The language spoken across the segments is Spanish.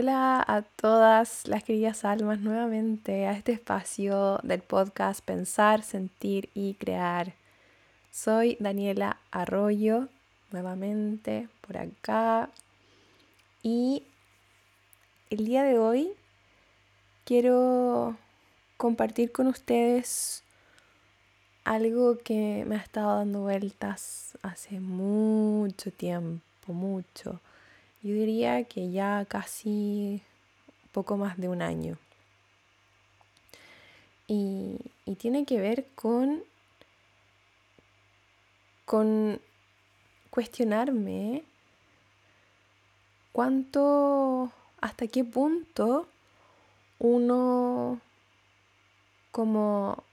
Hola a todas las queridas almas nuevamente a este espacio del podcast Pensar, Sentir y Crear. Soy Daniela Arroyo, nuevamente por acá. Y el día de hoy quiero compartir con ustedes algo que me ha estado dando vueltas hace mucho tiempo, mucho yo diría que ya casi poco más de un año. Y, tiene que ver con, con cuestionarme cuánto, hasta qué punto uno como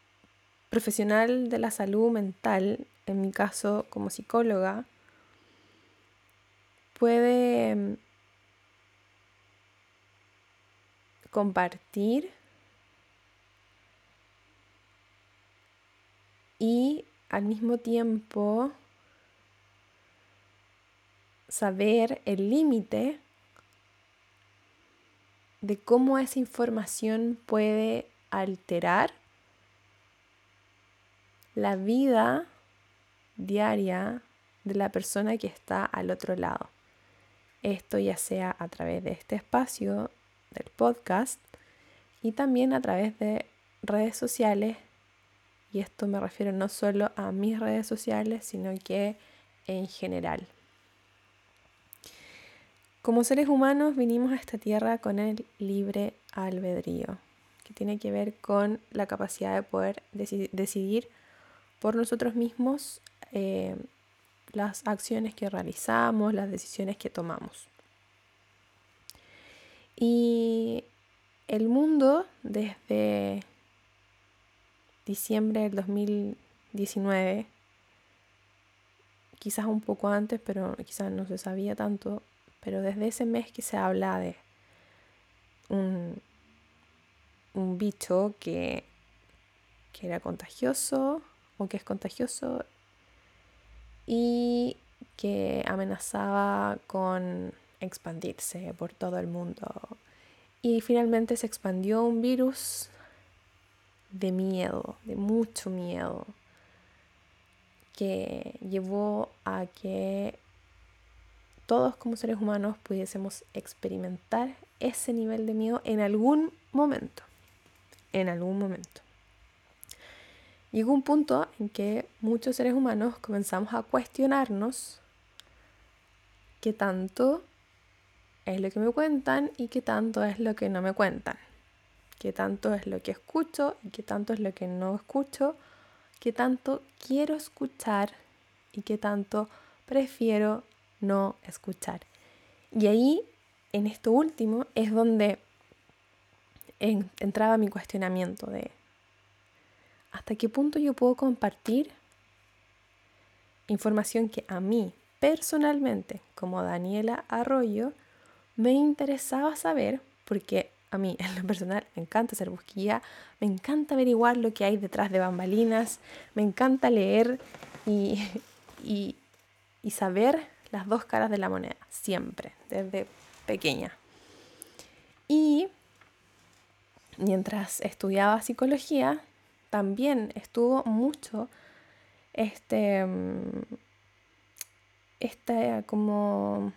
profesional de la salud mental, en mi caso como psicóloga, puede mm, compartir y al mismo tiempo saber el límite de cómo esa información puede alterar la vida diaria de la persona que está al otro lado. Esto ya sea a través de este espacio del podcast y también a través de redes sociales. Y esto me refiero no solo a mis redes sociales, sino que en general. Como seres humanos vinimos a esta tierra con el libre albedrío, que tiene que ver con la capacidad de poder decidir por nosotros mismos eh, las acciones que realizamos, las decisiones que tomamos. Y el mundo desde diciembre del 2019, quizás un poco antes, pero quizás no se sabía tanto, pero desde ese mes que se habla de un, un bicho que, que era contagioso o que es contagioso y que amenazaba con expandirse por todo el mundo. Y finalmente se expandió un virus de miedo, de mucho miedo, que llevó a que todos como seres humanos pudiésemos experimentar ese nivel de miedo en algún momento, en algún momento. Llegó un punto en que muchos seres humanos comenzamos a cuestionarnos qué tanto es lo que me cuentan y qué tanto es lo que no me cuentan. Qué tanto es lo que escucho y qué tanto es lo que no escucho. Qué tanto quiero escuchar y qué tanto prefiero no escuchar. Y ahí, en esto último, es donde entraba mi cuestionamiento de hasta qué punto yo puedo compartir información que a mí personalmente, como Daniela Arroyo, me interesaba saber, porque a mí en lo personal me encanta hacer busquilla, me encanta averiguar lo que hay detrás de bambalinas, me encanta leer y, y, y saber las dos caras de la moneda, siempre, desde pequeña. Y mientras estudiaba psicología, también estuvo mucho este, mm, como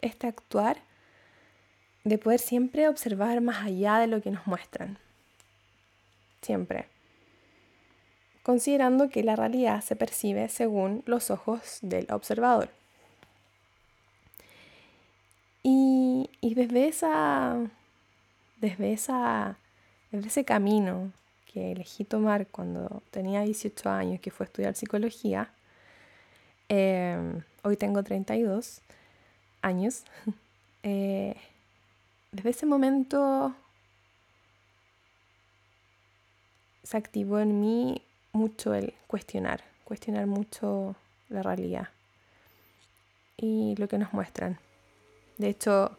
este actuar de poder siempre observar más allá de lo que nos muestran. Siempre. Considerando que la realidad se percibe según los ojos del observador. Y, y desde esa. Desde esa. Desde ese camino que elegí tomar cuando tenía 18 años, que fue estudiar psicología. Em, hoy tengo 32 años. Eh, desde ese momento se activó en mí mucho el cuestionar, cuestionar mucho la realidad y lo que nos muestran. De hecho,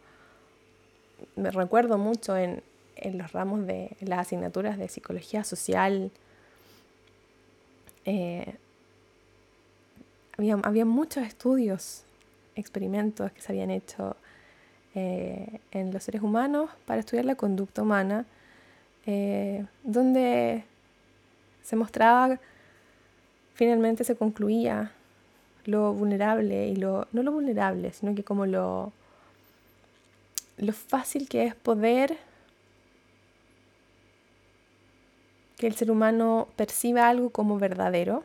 me recuerdo mucho en, en los ramos de las asignaturas de psicología social. Eh, había, muchos estudios, experimentos que se habían hecho eh, en los seres humanos para estudiar la conducta humana, eh, donde se mostraba, finalmente se concluía lo vulnerable y lo, no lo vulnerable, sino que como lo, lo fácil que es poder que el ser humano perciba algo como verdadero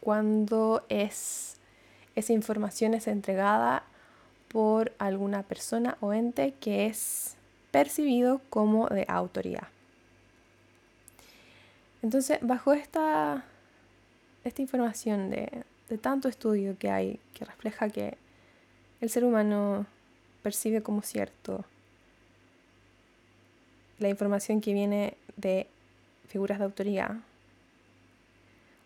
cuando es, esa información es entregada por alguna persona o ente que es percibido como de autoridad. Entonces, bajo esta, esta información de, de tanto estudio que hay que refleja que el ser humano percibe como cierto la información que viene de figuras de autoridad,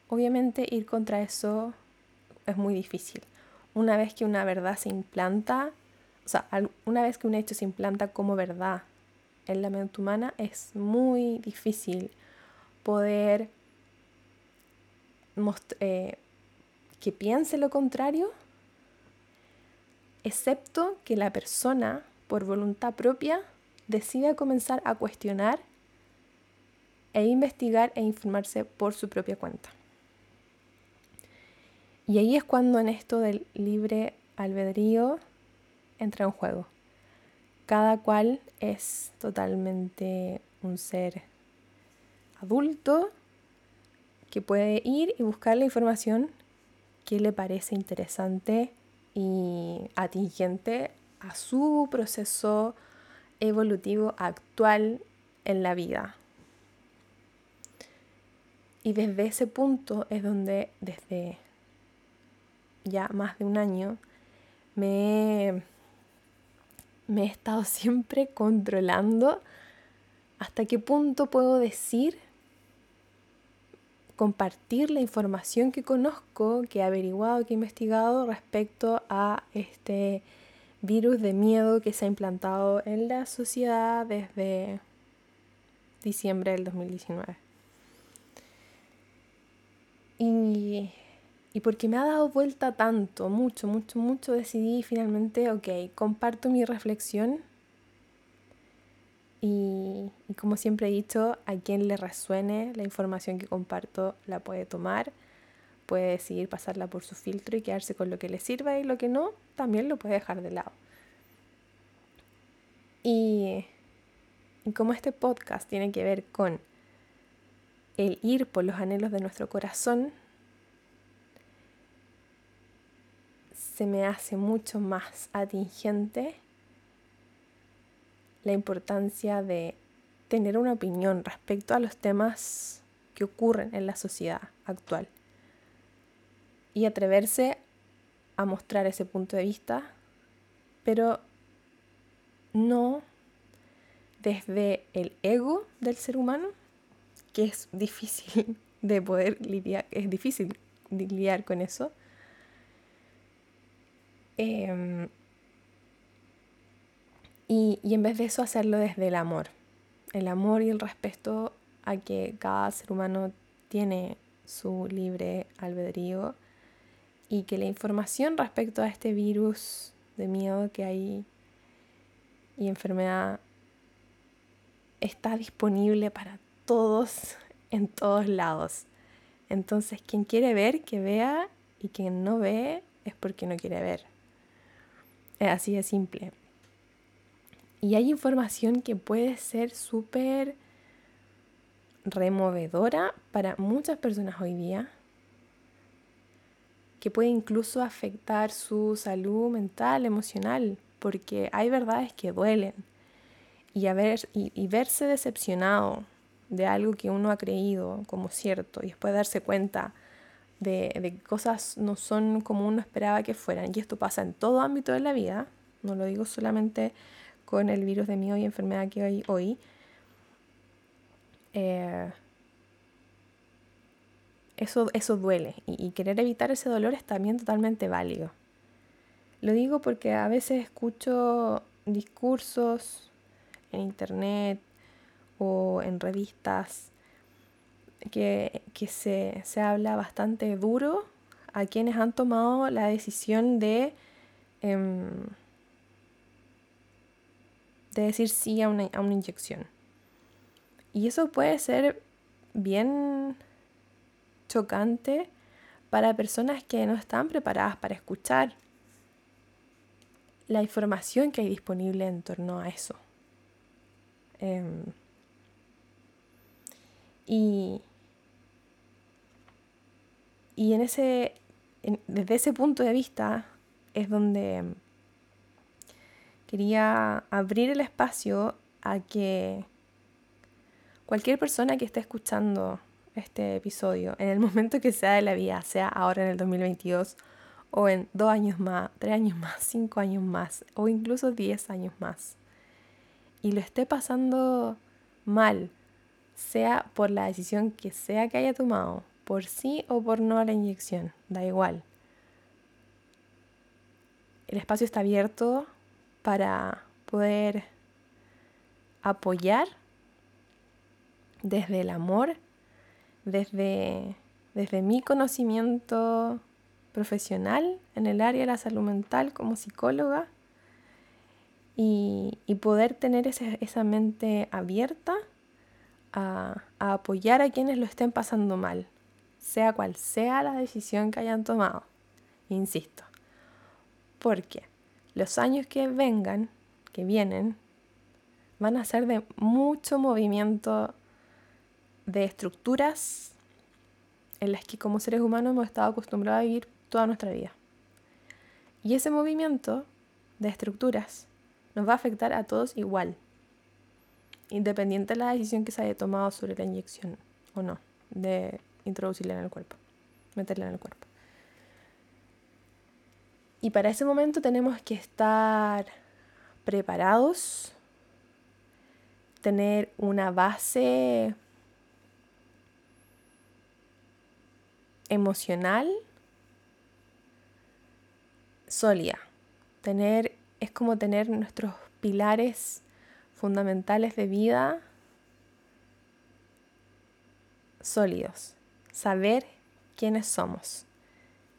obviamente ir contra eso es muy difícil. Una vez que una verdad se implanta, o sea, una vez que un hecho se implanta como verdad en la mente humana, es muy difícil poder eh, que piense lo contrario, excepto que la persona, por voluntad propia, decida comenzar a cuestionar e investigar e informarse por su propia cuenta. Y ahí es cuando en esto del libre albedrío entra en juego. Cada cual es totalmente un ser adulto que puede ir y buscar la información que le parece interesante y atingente a su proceso evolutivo actual en la vida. Y desde ese punto es donde desde ya más de un año me, me he estado siempre controlando hasta qué punto puedo decir compartir la información que conozco, que he averiguado, que he investigado respecto a este virus de miedo que se ha implantado en la sociedad desde diciembre del 2019. Y, y porque me ha dado vuelta tanto, mucho, mucho, mucho, decidí finalmente, ok, comparto mi reflexión y, como siempre he dicho, a quien le resuene la información que comparto la puede tomar, puede decidir pasarla por su filtro y quedarse con lo que le sirva y lo que no, también lo puede dejar de lado. Y, y como este podcast tiene que ver con el ir por los anhelos de nuestro corazón, se me hace mucho más atingente la importancia de tener una opinión respecto a los temas que ocurren en la sociedad actual y atreverse a mostrar ese punto de vista, pero no desde el ego del ser humano, que es difícil de poder lidiar, es difícil lidiar con eso. Em, y, en vez de eso hacerlo desde el amor. El amor y el respeto a que cada ser humano tiene su libre albedrío y que la información respecto a este virus de miedo que hay y enfermedad está disponible para todos en todos lados. Entonces, quien quiere ver, que vea, y quien no ve es porque no quiere ver. Es así de simple. Y hay información que puede ser súper removedora para muchas personas hoy día, que puede incluso afectar su salud mental, emocional, porque hay verdades que duelen. Y, y, verse decepcionado de algo que uno ha creído como cierto y después darse cuenta de, de que cosas no son como uno esperaba que fueran, y esto pasa en todo ámbito de la vida, no lo digo solamente con el virus de miedo y enfermedad que hay hoy, eh, eso, eso duele y, querer evitar ese dolor es también totalmente válido. Lo digo porque a veces escucho discursos en internet o en revistas que, se, habla bastante duro a quienes han tomado la decisión de em, de decir sí a una, a una inyección. Y eso puede ser bien chocante para personas que no están preparadas para escuchar la información que hay disponible en torno a eso. Em, y, y en ese, desde ese punto de vista es donde quería abrir el espacio a que cualquier persona que esté escuchando este episodio, en el momento que sea de la vida, sea ahora en el 2022 o en dos años más, tres años más, cinco años más o incluso diez años más, y lo esté pasando mal, sea por la decisión que sea que haya tomado, por sí o por no a la inyección, da igual. El espacio está abierto para poder apoyar desde el amor, desde, desde mi conocimiento profesional en el área de la salud mental como psicóloga y, poder tener esa mente abierta a, apoyar a quienes lo estén pasando mal, sea cual sea la decisión que hayan tomado. Insisto, porque los años que vengan, que vienen, van a ser de mucho movimiento de estructuras en las que como seres humanos hemos estado acostumbrados a vivir toda nuestra vida. Y ese movimiento de estructuras nos va a afectar a todos igual, independiente de la decisión que se haya tomado sobre la inyección o no, de introducirla en el cuerpo, meterla en el cuerpo. Y para ese momento tenemos que estar preparados, tener una base emocional sólida. Tener es como tener nuestros pilares fundamentales de vida sólidos. Saber quiénes somos.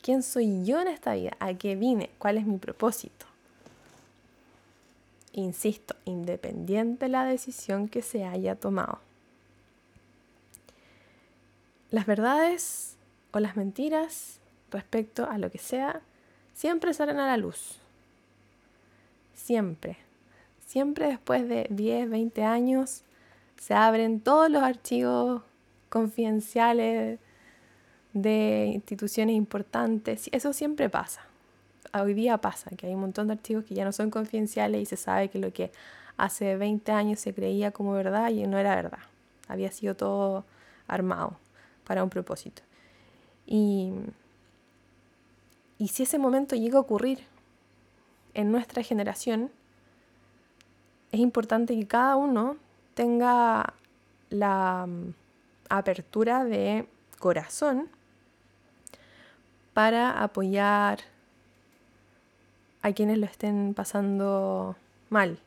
¿Quién soy yo en esta vida? ¿A qué vine? ¿Cuál es mi propósito? Insisto, independiente de la decisión que se haya tomado. Las verdades o las mentiras respecto a lo que sea siempre salen a la luz. Siempre. Siempre después de 10, 20 años se abren todos los archivos confidenciales de instituciones importantes. Eso siempre pasa. Hoy día pasa que hay un montón de archivos que ya no son confidenciales y se sabe que lo que hace 20 años se creía como verdad y no era verdad. Había sido todo armado para un propósito. Y, y si ese momento llega a ocurrir en nuestra generación, es importante que cada uno tenga la mm, apertura de corazón para apoyar a quienes lo estén pasando mal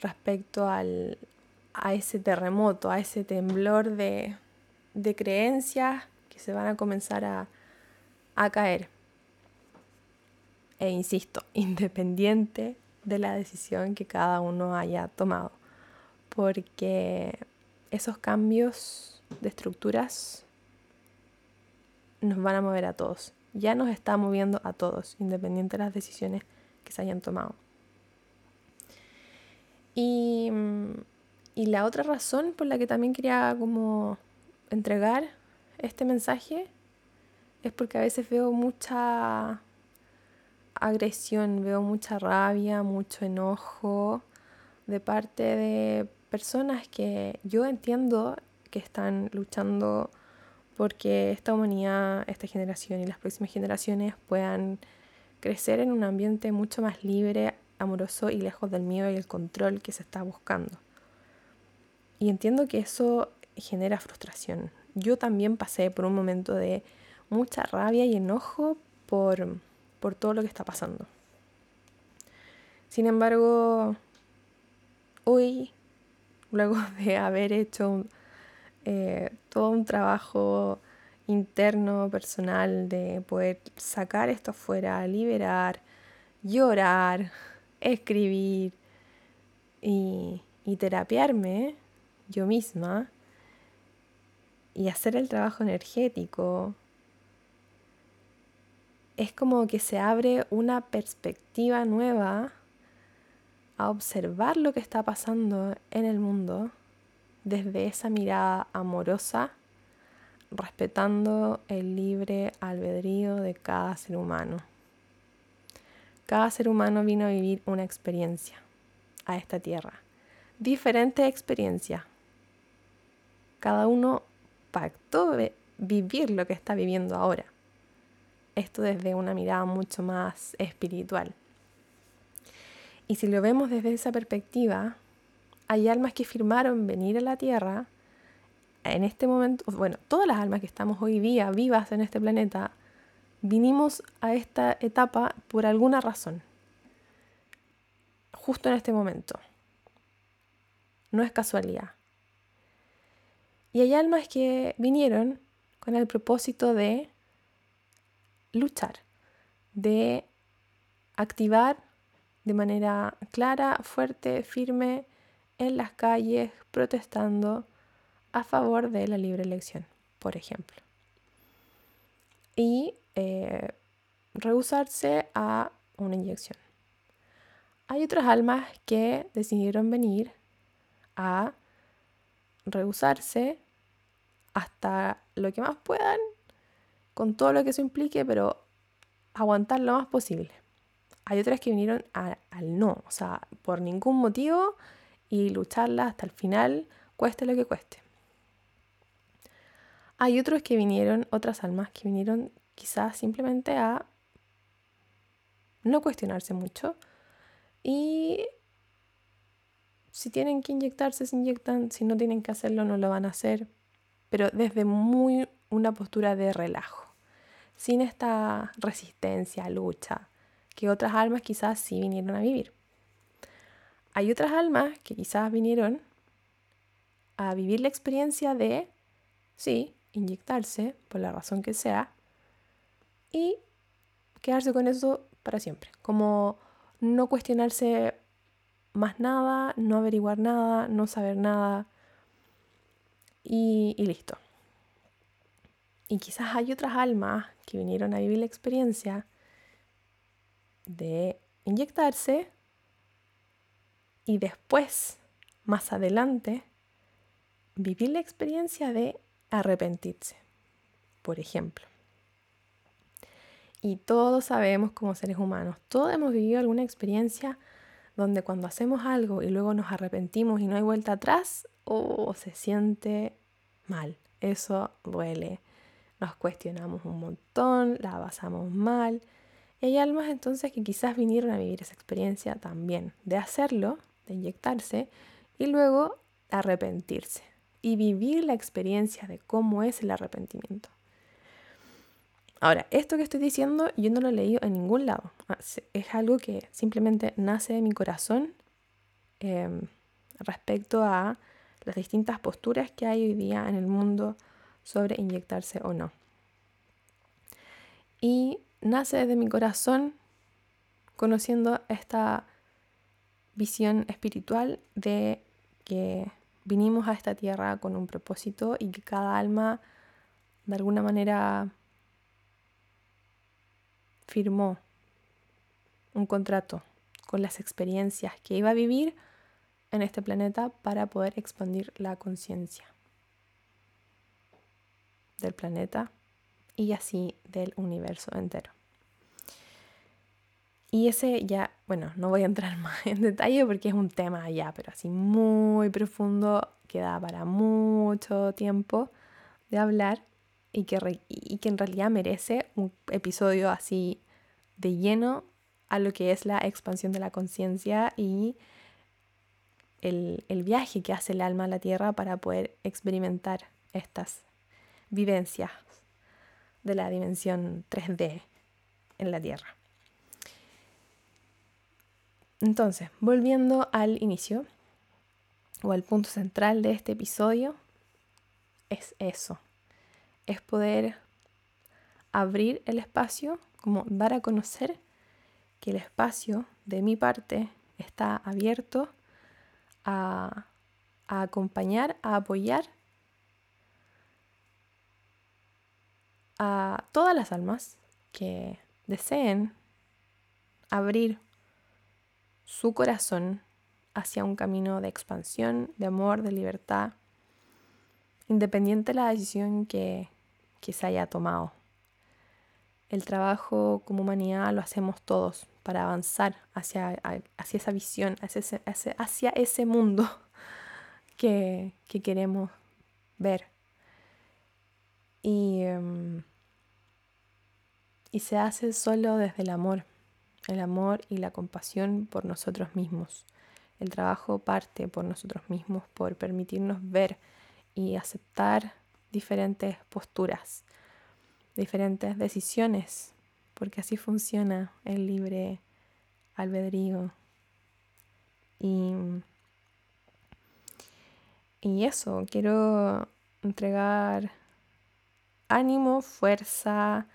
respecto al, a ese terremoto, a ese temblor de, de creencias que se van a comenzar a, a caer. E insisto, independiente de la decisión que cada uno haya tomado, porque esos cambios de estructuras nos van a mover a todos. Ya nos está moviendo a todos, independiente de las decisiones que se hayan tomado. Y, y la otra razón por la que también quería como entregar este mensaje es porque a veces veo mucha agresión, veo mucha rabia, mucho enojo de parte de personas que yo entiendo que están luchando porque esta humanidad, esta generación y las próximas generaciones puedan crecer en un ambiente mucho más libre, amoroso y lejos del miedo y el control que se está buscando. Y entiendo que eso genera frustración. Yo también pasé por un momento de mucha rabia y enojo por, por todo lo que está pasando. Sin embargo, hoy, luego de haber hecho eh, todo un trabajo interno, personal, de poder sacar esto afuera, liberar, llorar, escribir, y, y terapiarme yo misma y hacer el trabajo energético, es como que se abre una perspectiva nueva a observar lo que está pasando en el mundo desde esa mirada amorosa, respetando el libre albedrío de cada ser humano. Cada ser humano vino a vivir una experiencia a esta tierra, diferente experiencia. Cada uno pactó vivir lo que está viviendo ahora esto desde una mirada mucho más espiritual. Y si lo vemos desde esa perspectiva, hay almas que firmaron venir a la Tierra en este momento, bueno, todas las almas que estamos hoy día vivas en este planeta, vinimos a esta etapa por alguna razón, justo en este momento. No es casualidad. Y hay almas que vinieron con el propósito de luchar, de activar de manera clara, fuerte, firme en las calles, protestando a favor de la libre elección, por ejemplo. Y eh, rehusarse a una inyección. Hay otras almas que decidieron venir a rehusarse hasta lo que más puedan con todo lo que eso implique, pero aguantar lo más posible. Hay otras que vinieron al no, o sea, por ningún motivo y lucharla hasta el final, cueste lo que cueste. Hay otros que vinieron, otras almas que vinieron quizás simplemente a no cuestionarse mucho y si tienen que inyectarse, se inyectan, si no tienen que hacerlo, no lo van a hacer, pero desde muy una postura de relajo sin esta resistencia, lucha, que otras almas quizás sí vinieron a vivir. Hay otras almas que quizás vinieron a vivir la experiencia de, sí, inyectarse, por la razón que sea, y quedarse con eso para siempre. Como no cuestionarse más nada, no averiguar nada, no saber nada, y, listo. Y quizás hay otras almas que vinieron a vivir la experiencia de inyectarse y después, más adelante, vivir la experiencia de arrepentirse, por ejemplo. Y todos sabemos como seres humanos, todos hemos vivido alguna experiencia donde cuando hacemos algo y luego nos arrepentimos y no hay vuelta atrás, o oh, se siente mal, eso duele, nos cuestionamos un montón, la pasamos mal. Y hay almas entonces que quizás vinieron a vivir esa experiencia también, de hacerlo, de inyectarse y luego arrepentirse y vivir la experiencia de cómo es el arrepentimiento. Ahora, esto que estoy diciendo yo no lo he leído en ningún lado. Ah, es algo que simplemente nace de mi corazón em, respecto a las distintas posturas que hay hoy día en el mundo sobre inyectarse o no. Y nace desde mi corazón conociendo esta visión espiritual de que vinimos a esta tierra con un propósito y que cada alma de alguna manera firmó un contrato con las experiencias que iba a vivir en este planeta para poder expandir la conciencia del planeta y así del universo entero. Y ese ya, bueno, no voy a entrar más en detalle porque es un tema ya, pero así muy profundo, que da para mucho tiempo de hablar y que, y que en realidad merece un episodio así de lleno a lo que es la expansión de la conciencia y el, el viaje que hace el alma a la tierra para poder experimentar estas vivencias de la dimensión 3D en la Tierra. Entonces, volviendo al inicio o al punto central de este episodio, es eso, es poder abrir el espacio, como dar a conocer que el espacio de mi parte está abierto a, a acompañar, a apoyar a todas las almas que deseen abrir su corazón hacia un camino de expansión, de amor, de libertad, independiente de la decisión que, se haya tomado. El trabajo como humanidad lo hacemos todos para avanzar hacia, hacia esa visión, hacia ese, hacia ese mundo que, queremos ver. Y, em, y se hace solo desde el amor, el amor y la compasión por nosotros mismos. El trabajo parte por nosotros mismos, por permitirnos ver y aceptar diferentes posturas, diferentes decisiones, porque así funciona el libre albedrío. Y, y eso, quiero entregar ánimo, fuerza,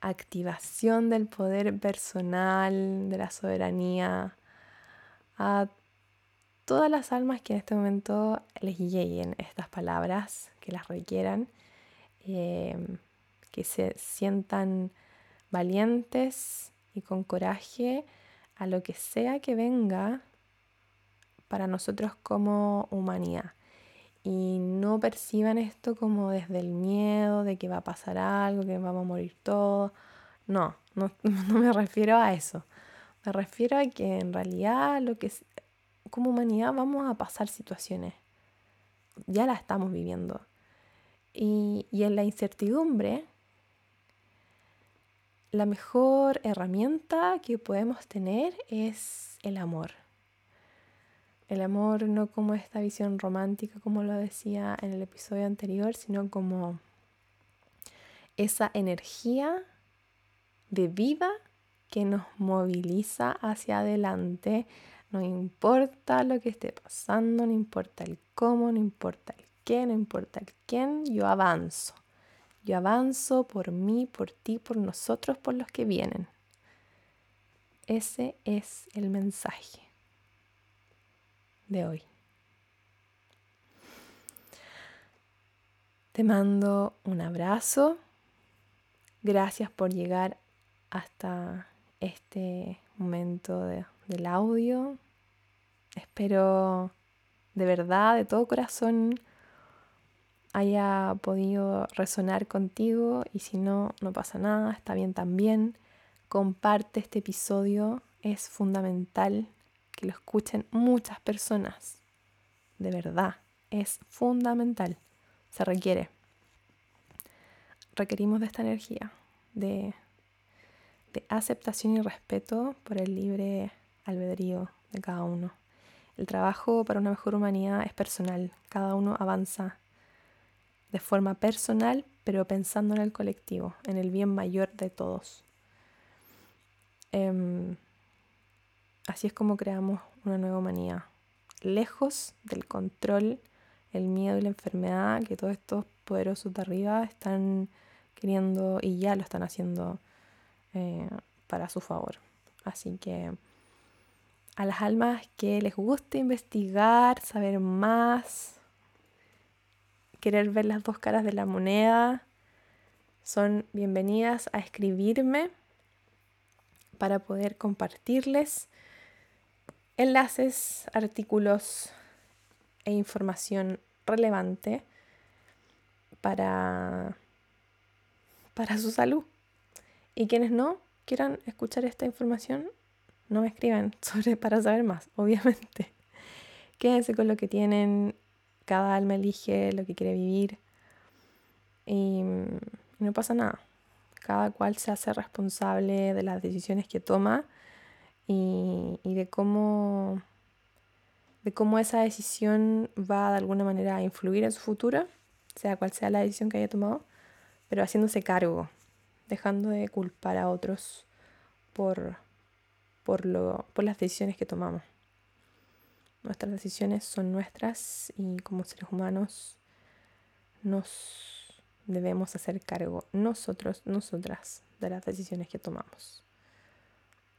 activación del poder personal, de la soberanía a todas las almas que en este momento les lleguen estas palabras, que las requieran, em, que se sientan valientes y con coraje a lo que sea que venga para nosotros como humanidad. Y no perciban esto como desde el miedo de que va a pasar algo, que vamos a morir todos. No, no, no me refiero a eso. Me refiero a que en realidad lo que como humanidad vamos a pasar situaciones. Ya la estamos viviendo. Y, y en la incertidumbre, la mejor herramienta que podemos tener es el amor. El amor no como esta visión romántica, como lo decía en el episodio anterior, sino como esa energía de vida que nos moviliza hacia adelante no importa lo que esté pasando, no importa el cómo, no importa el qué, no importa el quién, yo avanzo. Yo avanzo por mí, por ti, por nosotros, por los que vienen. Ese es el mensaje de hoy. Te mando un abrazo. Gracias por llegar hasta este momento del audio. Espero de verdad, de todo corazón, haya podido resonar contigo y si no, no pasa nada, está bien también. Comparte este episodio, es fundamental que lo escuchen muchas personas. De verdad, es fundamental, se requiere. Requerimos de esta energía, de, de aceptación y respeto por el libre albedrío de cada uno. El trabajo para una mejor humanidad es personal. Cada uno avanza de forma personal, pero pensando en el colectivo, en el bien mayor de todos. Em, así es como creamos una nueva humanidad. Lejos del control, el miedo y la enfermedad que todos estos poderosos de arriba están queriendo y ya lo están haciendo eh, para su favor. Así que a las almas que les guste investigar, saber más, querer ver las dos caras de la moneda, son bienvenidas a escribirme para poder compartirles enlaces, artículos e información relevante para, para su salud. Y quienes no quieran escuchar esta información, no me escriban sobre para saber más, obviamente. Quédense con lo que tienen, cada alma elige lo que quiere vivir y, no pasa nada. Cada cual se hace responsable de las decisiones que toma y, y de cómo de cómo esa decisión va de alguna manera a influir en su futuro, sea cual sea la decisión que haya tomado, pero haciéndose cargo, dejando de culpar a otros por, por, lo, por las decisiones que tomamos. Nuestras decisiones son nuestras y como seres humanos nos debemos hacer cargo nosotros, nosotras, de las decisiones que tomamos,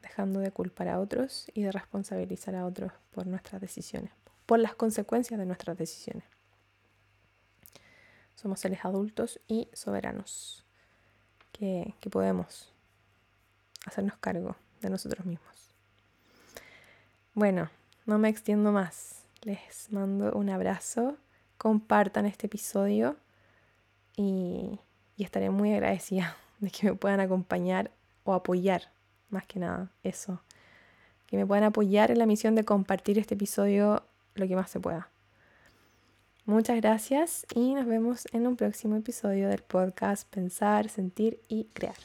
dejando de culpar a otros y de responsabilizar a otros por nuestras decisiones. por las consecuencias de nuestras decisiones. Somos seres adultos y soberanos que, que podemos hacernos cargo de nosotros mismos. Bueno, no me extiendo más. Les mando un abrazo. Compartan este episodio y, y estaré muy agradecida de que me puedan acompañar o apoyar, más que nada, eso. Que me puedan apoyar en la misión de compartir este episodio lo que más se pueda. Muchas gracias y nos vemos en un próximo episodio del podcast Pensar, Sentir y Crear.